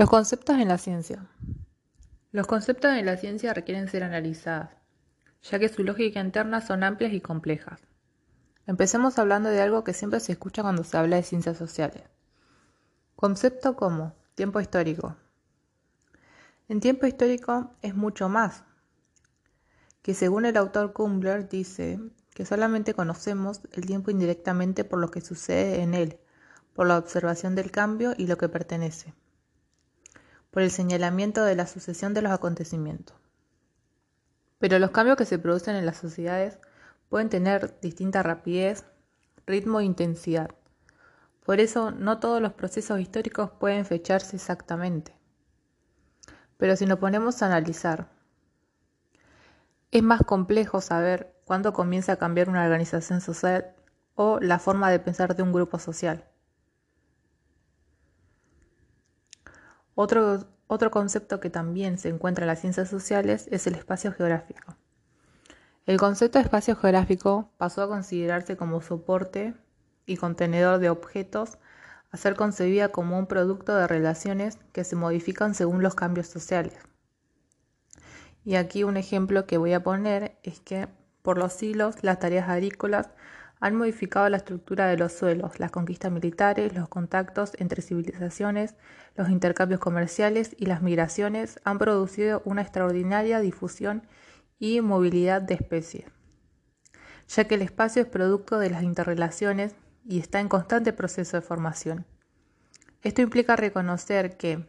Los conceptos en la ciencia. Los conceptos en la ciencia requieren ser analizados, ya que su lógica interna son amplias y complejas. Empecemos hablando de algo que siempre se escucha cuando se habla de ciencias sociales. Concepto como tiempo histórico. En tiempo histórico es mucho más, que según el autor Kumbler dice que solamente conocemos el tiempo indirectamente por lo que sucede en él, por la observación del cambio y lo que pertenece por el señalamiento de la sucesión de los acontecimientos. Pero los cambios que se producen en las sociedades pueden tener distinta rapidez, ritmo e intensidad. Por eso no todos los procesos históricos pueden fecharse exactamente. Pero si nos ponemos a analizar, es más complejo saber cuándo comienza a cambiar una organización social o la forma de pensar de un grupo social. Otro, otro concepto que también se encuentra en las ciencias sociales es el espacio geográfico. El concepto de espacio geográfico pasó a considerarse como soporte y contenedor de objetos a ser concebida como un producto de relaciones que se modifican según los cambios sociales. Y aquí un ejemplo que voy a poner es que por los siglos las tareas agrícolas han modificado la estructura de los suelos, las conquistas militares, los contactos entre civilizaciones, los intercambios comerciales y las migraciones han producido una extraordinaria difusión y movilidad de especies, ya que el espacio es producto de las interrelaciones y está en constante proceso de formación. Esto implica reconocer que,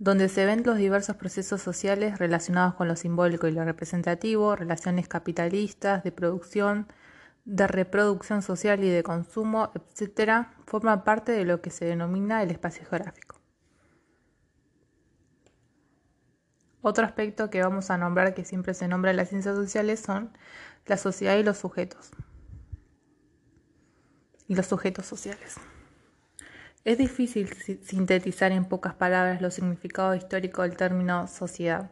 donde se ven los diversos procesos sociales relacionados con lo simbólico y lo representativo, relaciones capitalistas, de producción, de reproducción social y de consumo, etc., forma parte de lo que se denomina el espacio geográfico. Otro aspecto que vamos a nombrar que siempre se nombra en las ciencias sociales son la sociedad y los sujetos. Y los sujetos sociales. Es difícil sintetizar en pocas palabras los significados históricos del término sociedad.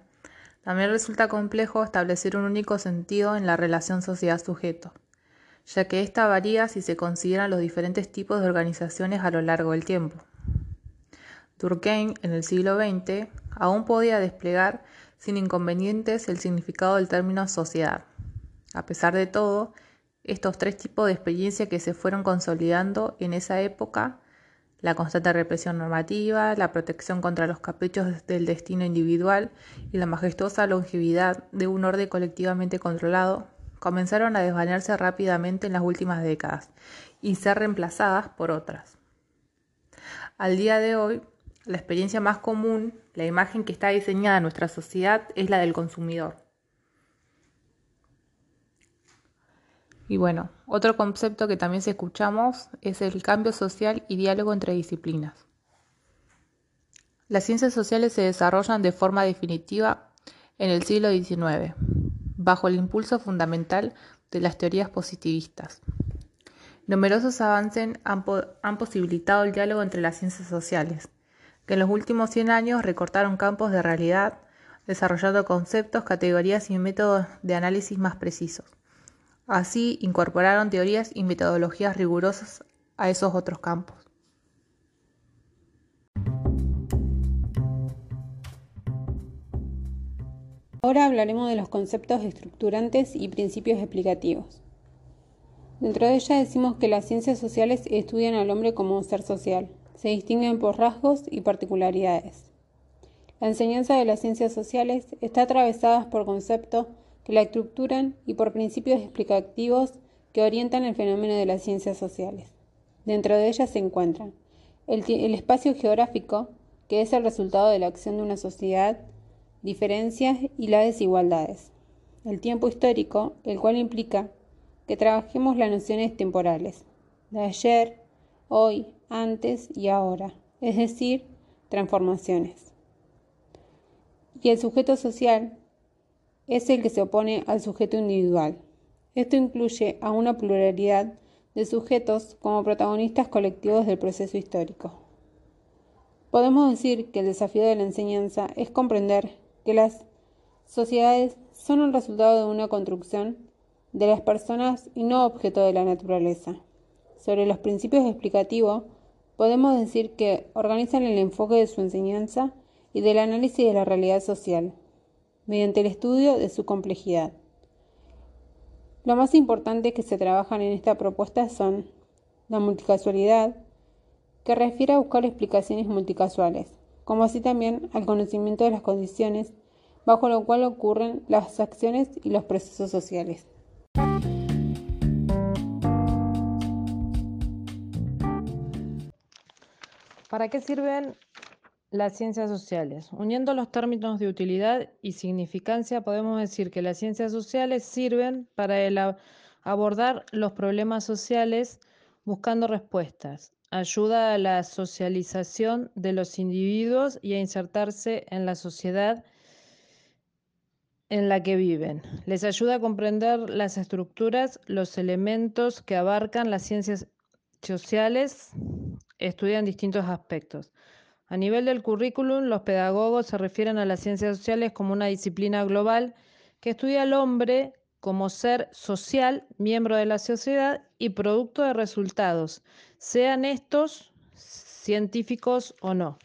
También resulta complejo establecer un único sentido en la relación sociedad-sujeto ya que ésta varía si se consideran los diferentes tipos de organizaciones a lo largo del tiempo. Durkheim, en el siglo XX, aún podía desplegar sin inconvenientes el significado del término sociedad. A pesar de todo, estos tres tipos de experiencia que se fueron consolidando en esa época, la constante represión normativa, la protección contra los caprichos del destino individual y la majestuosa longevidad de un orden colectivamente controlado, comenzaron a desvanecerse rápidamente en las últimas décadas y ser reemplazadas por otras. Al día de hoy, la experiencia más común, la imagen que está diseñada en nuestra sociedad es la del consumidor. Y bueno, otro concepto que también se escuchamos es el cambio social y diálogo entre disciplinas. Las ciencias sociales se desarrollan de forma definitiva en el siglo XIX bajo el impulso fundamental de las teorías positivistas. Numerosos avances han, posibilitado el diálogo entre las ciencias sociales, que en los últimos 100 años recortaron campos de realidad, desarrollando conceptos, categorías y métodos de análisis más precisos. Así, incorporaron teorías y metodologías rigurosas a esos otros campos. Ahora hablaremos de los conceptos estructurantes y principios explicativos. Dentro de ella decimos que las ciencias sociales estudian al hombre como un ser social, se distinguen por rasgos y particularidades. La enseñanza de las ciencias sociales está atravesada por conceptos la estructuran y por principios explicativos que orientan el fenómeno de las ciencias sociales. Dentro de ellas se encuentran el, el espacio geográfico, que es el resultado de la acción de una sociedad diferencias y las desigualdades. El tiempo histórico, el cual implica que trabajemos las nociones temporales, de ayer, hoy, antes y ahora, es decir, transformaciones. Y el sujeto social es el que se opone al sujeto individual. Esto incluye a una pluralidad de sujetos como protagonistas colectivos del proceso histórico. Podemos decir que el desafío de la enseñanza es comprender que las sociedades son el resultado de una construcción de las personas y no objeto de la naturaleza. Sobre los principios explicativos, podemos decir que organizan el enfoque de su enseñanza y del análisis de la realidad social, mediante el estudio de su complejidad. Lo más importante que se trabajan en esta propuesta son la multicasualidad, que refiere a buscar explicaciones multicasuales, como así también al conocimiento de las condiciones bajo lo cual ocurren las acciones y los procesos sociales. ¿Para qué sirven las ciencias sociales? Uniendo los términos de utilidad y significancia, podemos decir que las ciencias sociales sirven para abordar los problemas sociales buscando respuestas, ayuda a la socialización de los individuos y a insertarse en la sociedad en la que viven. Les ayuda a comprender las estructuras, los elementos que abarcan las ciencias sociales, estudian distintos aspectos. A nivel del currículum, los pedagogos se refieren a las ciencias sociales como una disciplina global que estudia al hombre como ser social, miembro de la sociedad y producto de resultados, sean estos científicos o no.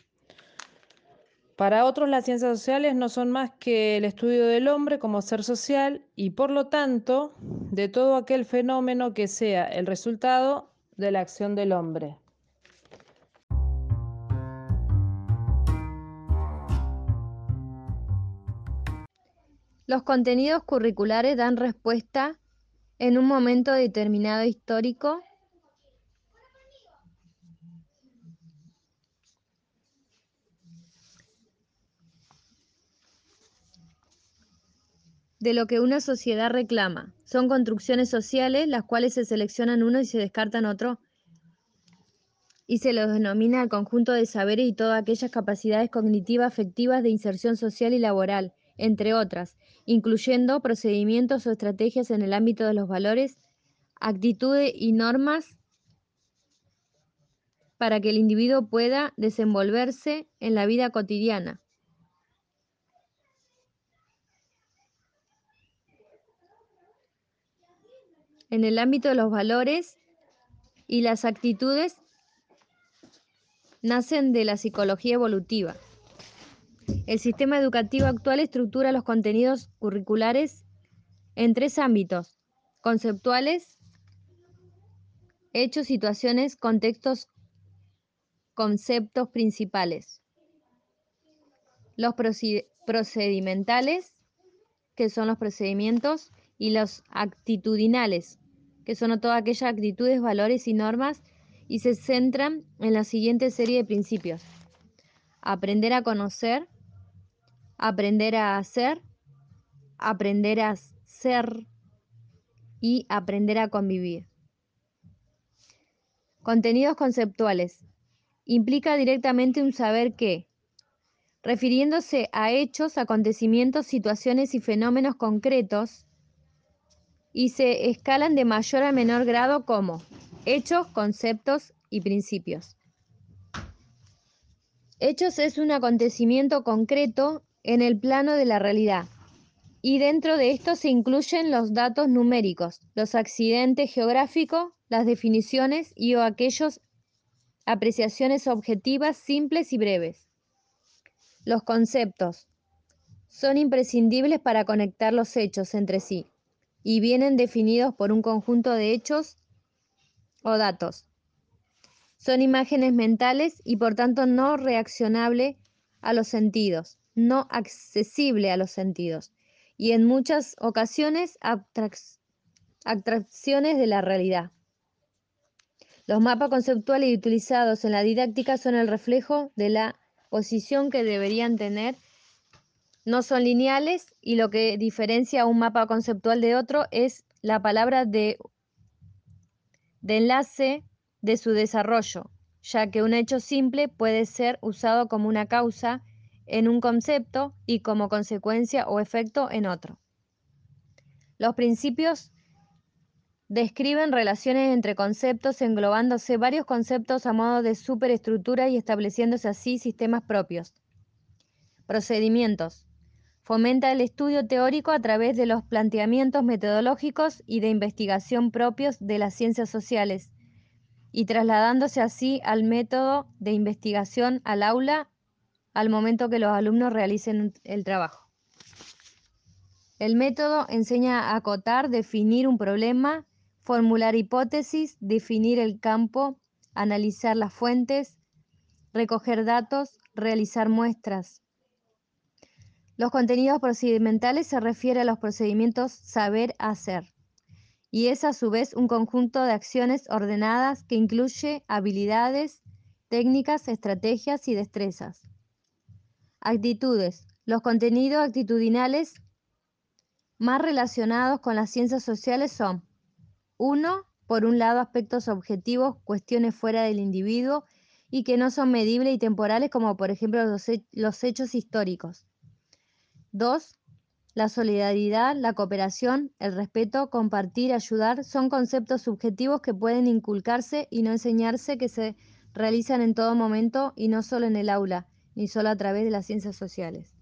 Para otros las ciencias sociales no son más que el estudio del hombre como ser social y por lo tanto de todo aquel fenómeno que sea el resultado de la acción del hombre. Los contenidos curriculares dan respuesta en un momento determinado histórico de lo que una sociedad reclama. Son construcciones sociales las cuales se seleccionan uno y se descartan otro y se los denomina el conjunto de saberes y todas aquellas capacidades cognitivas, afectivas de inserción social y laboral, entre otras, incluyendo procedimientos o estrategias en el ámbito de los valores, actitudes y normas para que el individuo pueda desenvolverse en la vida cotidiana. en el ámbito de los valores y las actitudes nacen de la psicología evolutiva. El sistema educativo actual estructura los contenidos curriculares en tres ámbitos, conceptuales, hechos, situaciones, contextos, conceptos principales. Los procedimentales, que son los procedimientos, y los actitudinales, que son todas aquellas actitudes, valores y normas, y se centran en la siguiente serie de principios. Aprender a conocer, aprender a hacer, aprender a ser y aprender a convivir. Contenidos conceptuales. Implica directamente un saber que, refiriéndose a hechos, acontecimientos, situaciones y fenómenos concretos, y se escalan de mayor a menor grado como hechos, conceptos y principios. Hechos es un acontecimiento concreto en el plano de la realidad y dentro de esto se incluyen los datos numéricos, los accidentes geográficos, las definiciones y o aquellos apreciaciones objetivas simples y breves. Los conceptos son imprescindibles para conectar los hechos entre sí y vienen definidos por un conjunto de hechos o datos. Son imágenes mentales y por tanto no reaccionable a los sentidos, no accesible a los sentidos y en muchas ocasiones atracciones de la realidad. Los mapas conceptuales utilizados en la didáctica son el reflejo de la posición que deberían tener no son lineales y lo que diferencia un mapa conceptual de otro es la palabra de, de enlace de su desarrollo, ya que un hecho simple puede ser usado como una causa en un concepto y como consecuencia o efecto en otro. Los principios describen relaciones entre conceptos englobándose varios conceptos a modo de superestructura y estableciéndose así sistemas propios. Procedimientos Fomenta el estudio teórico a través de los planteamientos metodológicos y de investigación propios de las ciencias sociales y trasladándose así al método de investigación al aula al momento que los alumnos realicen el trabajo. El método enseña a acotar, definir un problema, formular hipótesis, definir el campo, analizar las fuentes, recoger datos, realizar muestras. Los contenidos procedimentales se refieren a los procedimientos saber hacer y es a su vez un conjunto de acciones ordenadas que incluye habilidades, técnicas, estrategias y destrezas. Actitudes. Los contenidos actitudinales más relacionados con las ciencias sociales son 1. Por un lado, aspectos objetivos, cuestiones fuera del individuo y que no son medibles y temporales, como por ejemplo los, hechos históricos. 2. La solidaridad, la cooperación, el respeto, compartir, ayudar son conceptos subjetivos que pueden inculcarse y no enseñarse que se realizan en todo momento y no solo en el aula, ni solo a través de las ciencias sociales.